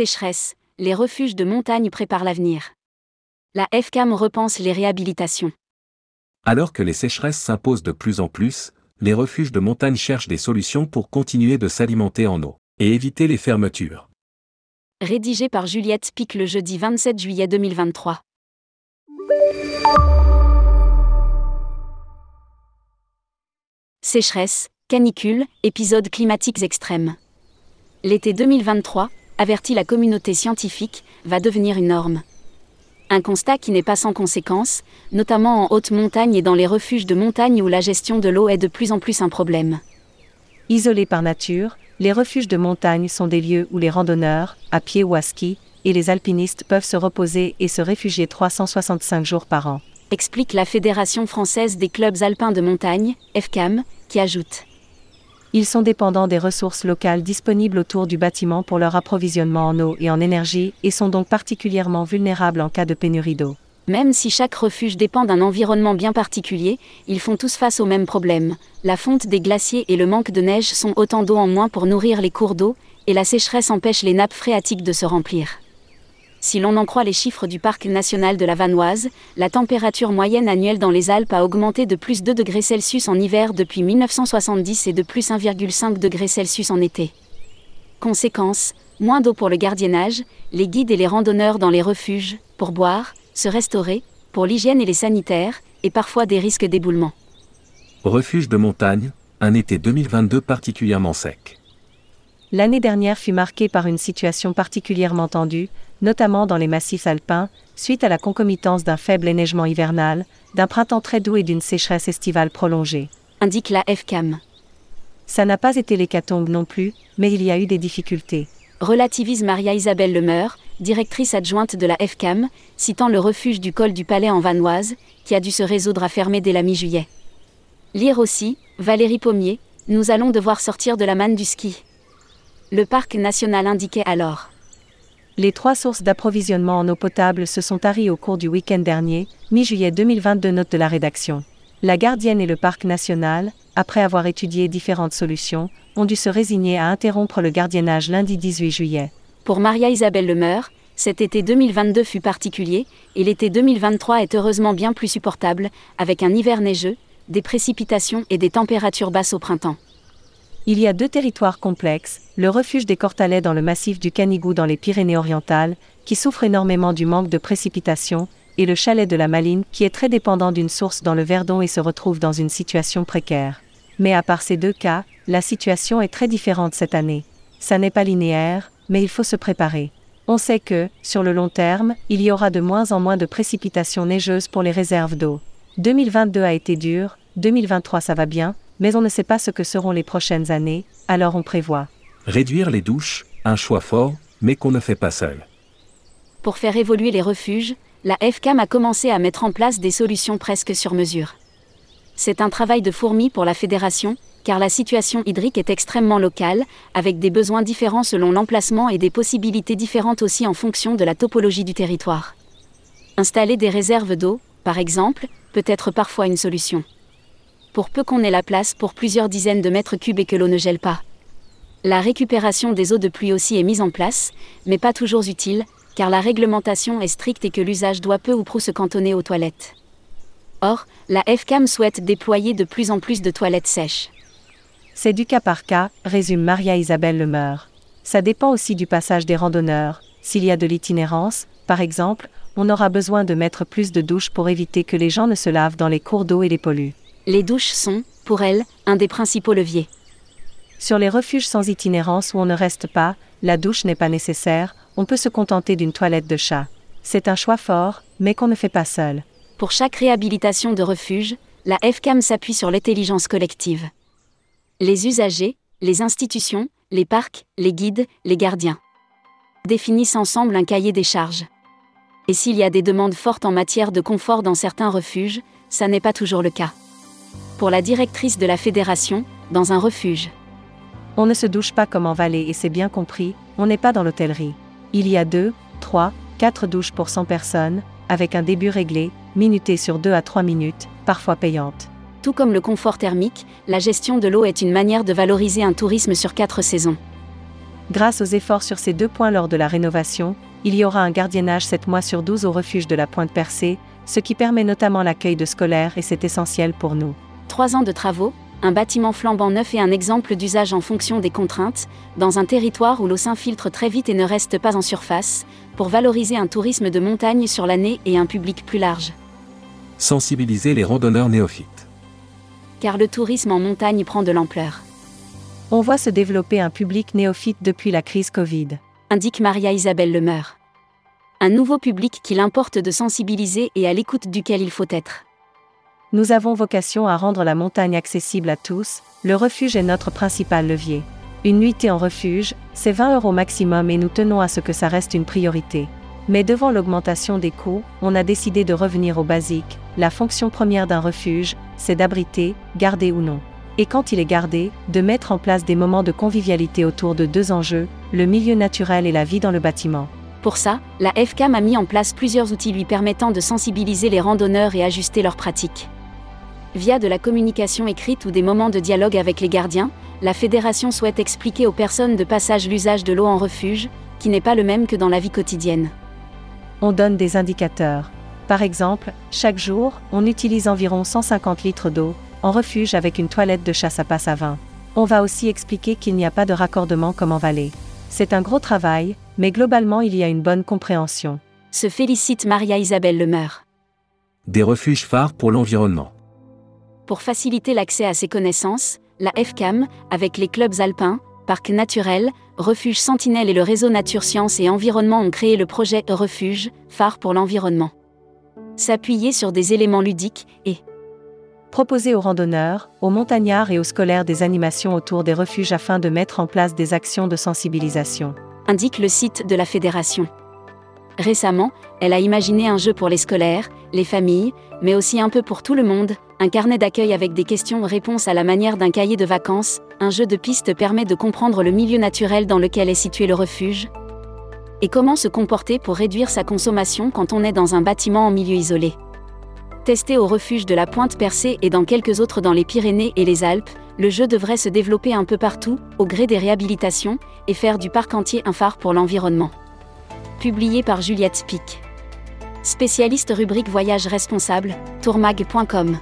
Sécheresse, les refuges de montagne préparent l'avenir. La FCAM repense les réhabilitations. Alors que les sécheresses s'imposent de plus en plus, les refuges de montagne cherchent des solutions pour continuer de s'alimenter en eau et éviter les fermetures. Rédigé par Juliette Pic le jeudi 27 juillet 2023. Sécheresse, canicule, épisodes climatiques extrêmes. L'été 2023, avertit la communauté scientifique, va devenir une norme. Un constat qui n'est pas sans conséquences, notamment en haute montagne et dans les refuges de montagne où la gestion de l'eau est de plus en plus un problème. Isolés par nature, les refuges de montagne sont des lieux où les randonneurs, à pied ou à ski, et les alpinistes peuvent se reposer et se réfugier 365 jours par an. Explique la Fédération française des clubs alpins de montagne, FCAM, qui ajoute. Ils sont dépendants des ressources locales disponibles autour du bâtiment pour leur approvisionnement en eau et en énergie et sont donc particulièrement vulnérables en cas de pénurie d'eau. Même si chaque refuge dépend d'un environnement bien particulier, ils font tous face au même problème. La fonte des glaciers et le manque de neige sont autant d'eau en moins pour nourrir les cours d'eau, et la sécheresse empêche les nappes phréatiques de se remplir. Si l'on en croit les chiffres du parc national de la Vanoise, la température moyenne annuelle dans les Alpes a augmenté de plus 2 degrés Celsius en hiver depuis 1970 et de plus 1,5 degrés Celsius en été. Conséquence, moins d'eau pour le gardiennage, les guides et les randonneurs dans les refuges, pour boire, se restaurer, pour l'hygiène et les sanitaires, et parfois des risques d'éboulement. Refuge de montagne, un été 2022 particulièrement sec. L'année dernière fut marquée par une situation particulièrement tendue, notamment dans les massifs alpins, suite à la concomitance d'un faible éneigement hivernal, d'un printemps très doux et d'une sécheresse estivale prolongée. Indique la FCAM. Ça n'a pas été l'hécatombe non plus, mais il y a eu des difficultés. Relativise Maria Isabelle Lemeur, directrice adjointe de la FCAM, citant le refuge du col du Palais en Vanoise, qui a dû se résoudre à fermer dès la mi-juillet. Lire aussi, Valérie Pommier, nous allons devoir sortir de la manne du ski. Le parc national indiquait alors. Les trois sources d'approvisionnement en eau potable se sont taries au cours du week-end dernier, mi-juillet 2022, note de la rédaction. La gardienne et le parc national, après avoir étudié différentes solutions, ont dû se résigner à interrompre le gardiennage lundi 18 juillet. Pour Maria Isabelle Lemeur, cet été 2022 fut particulier, et l'été 2023 est heureusement bien plus supportable, avec un hiver neigeux, des précipitations et des températures basses au printemps. Il y a deux territoires complexes, le refuge des Cortalais dans le massif du Canigou dans les Pyrénées-Orientales, qui souffre énormément du manque de précipitations, et le chalet de la Maline qui est très dépendant d'une source dans le Verdon et se retrouve dans une situation précaire. Mais à part ces deux cas, la situation est très différente cette année. Ça n'est pas linéaire, mais il faut se préparer. On sait que, sur le long terme, il y aura de moins en moins de précipitations neigeuses pour les réserves d'eau. 2022 a été dur, 2023 ça va bien, mais on ne sait pas ce que seront les prochaines années, alors on prévoit. Réduire les douches, un choix fort, mais qu'on ne fait pas seul. Pour faire évoluer les refuges, la FCAM a commencé à mettre en place des solutions presque sur mesure. C'est un travail de fourmi pour la fédération, car la situation hydrique est extrêmement locale, avec des besoins différents selon l'emplacement et des possibilités différentes aussi en fonction de la topologie du territoire. Installer des réserves d'eau, par exemple, peut être parfois une solution pour peu qu'on ait la place pour plusieurs dizaines de mètres cubes et que l'eau ne gèle pas. La récupération des eaux de pluie aussi est mise en place, mais pas toujours utile, car la réglementation est stricte et que l'usage doit peu ou prou se cantonner aux toilettes. Or, la FCAM souhaite déployer de plus en plus de toilettes sèches. C'est du cas par cas, résume Maria Isabelle Lemeur. Ça dépend aussi du passage des randonneurs. S'il y a de l'itinérance, par exemple, on aura besoin de mettre plus de douches pour éviter que les gens ne se lavent dans les cours d'eau et les polluent les douches sont, pour elle, un des principaux leviers. Sur les refuges sans itinérance où on ne reste pas, la douche n'est pas nécessaire, on peut se contenter d'une toilette de chat. C'est un choix fort, mais qu'on ne fait pas seul. Pour chaque réhabilitation de refuge, la FCAM s'appuie sur l'intelligence collective. Les usagers, les institutions, les parcs, les guides, les gardiens définissent ensemble un cahier des charges. Et s'il y a des demandes fortes en matière de confort dans certains refuges, ça n'est pas toujours le cas pour la directrice de la fédération, dans un refuge. On ne se douche pas comme en vallée et c'est bien compris, on n'est pas dans l'hôtellerie. Il y a deux, trois, quatre douches pour 100 personnes, avec un début réglé, minuté sur 2 à 3 minutes, parfois payante. Tout comme le confort thermique, la gestion de l'eau est une manière de valoriser un tourisme sur quatre saisons. Grâce aux efforts sur ces deux points lors de la rénovation, il y aura un gardiennage 7 mois sur 12 au refuge de la Pointe Percée, ce qui permet notamment l'accueil de scolaires et c'est essentiel pour nous. Trois ans de travaux, un bâtiment flambant neuf et un exemple d'usage en fonction des contraintes, dans un territoire où l'eau s'infiltre très vite et ne reste pas en surface, pour valoriser un tourisme de montagne sur l'année et un public plus large. Sensibiliser les randonneurs néophytes. Car le tourisme en montagne prend de l'ampleur. On voit se développer un public néophyte depuis la crise Covid. Indique Maria Isabelle Lemeur. Un nouveau public qu'il importe de sensibiliser et à l'écoute duquel il faut être. Nous avons vocation à rendre la montagne accessible à tous, le refuge est notre principal levier. Une nuitée en refuge, c'est 20 euros maximum et nous tenons à ce que ça reste une priorité. Mais devant l'augmentation des coûts, on a décidé de revenir au basique. La fonction première d'un refuge, c'est d'abriter, garder ou non. Et quand il est gardé, de mettre en place des moments de convivialité autour de deux enjeux, le milieu naturel et la vie dans le bâtiment. Pour ça, la FCAM a mis en place plusieurs outils lui permettant de sensibiliser les randonneurs et ajuster leurs pratiques. Via de la communication écrite ou des moments de dialogue avec les gardiens, la fédération souhaite expliquer aux personnes de passage l'usage de l'eau en refuge, qui n'est pas le même que dans la vie quotidienne. On donne des indicateurs. Par exemple, chaque jour, on utilise environ 150 litres d'eau, en refuge avec une toilette de chasse à passe à vin. On va aussi expliquer qu'il n'y a pas de raccordement comme en vallée. C'est un gros travail, mais globalement il y a une bonne compréhension. Se félicite Maria Isabelle Lemeur. Des refuges phares pour l'environnement. Pour faciliter l'accès à ces connaissances, la FCAM, avec les clubs alpins, parcs naturels, refuges sentinelles et le réseau Nature Sciences et Environnement ont créé le projet Refuge, phare pour l'environnement. S'appuyer sur des éléments ludiques et proposer aux randonneurs, aux montagnards et aux scolaires des animations autour des refuges afin de mettre en place des actions de sensibilisation. Indique le site de la fédération. Récemment, elle a imaginé un jeu pour les scolaires, les familles, mais aussi un peu pour tout le monde, un carnet d'accueil avec des questions-réponses à la manière d'un cahier de vacances, un jeu de pistes permet de comprendre le milieu naturel dans lequel est situé le refuge. Et comment se comporter pour réduire sa consommation quand on est dans un bâtiment en milieu isolé. Testé au refuge de la Pointe Percée et dans quelques autres dans les Pyrénées et les Alpes, le jeu devrait se développer un peu partout, au gré des réhabilitations, et faire du parc entier un phare pour l'environnement. Publié par Juliette Pic. Spécialiste rubrique Voyage responsable, tourmag.com.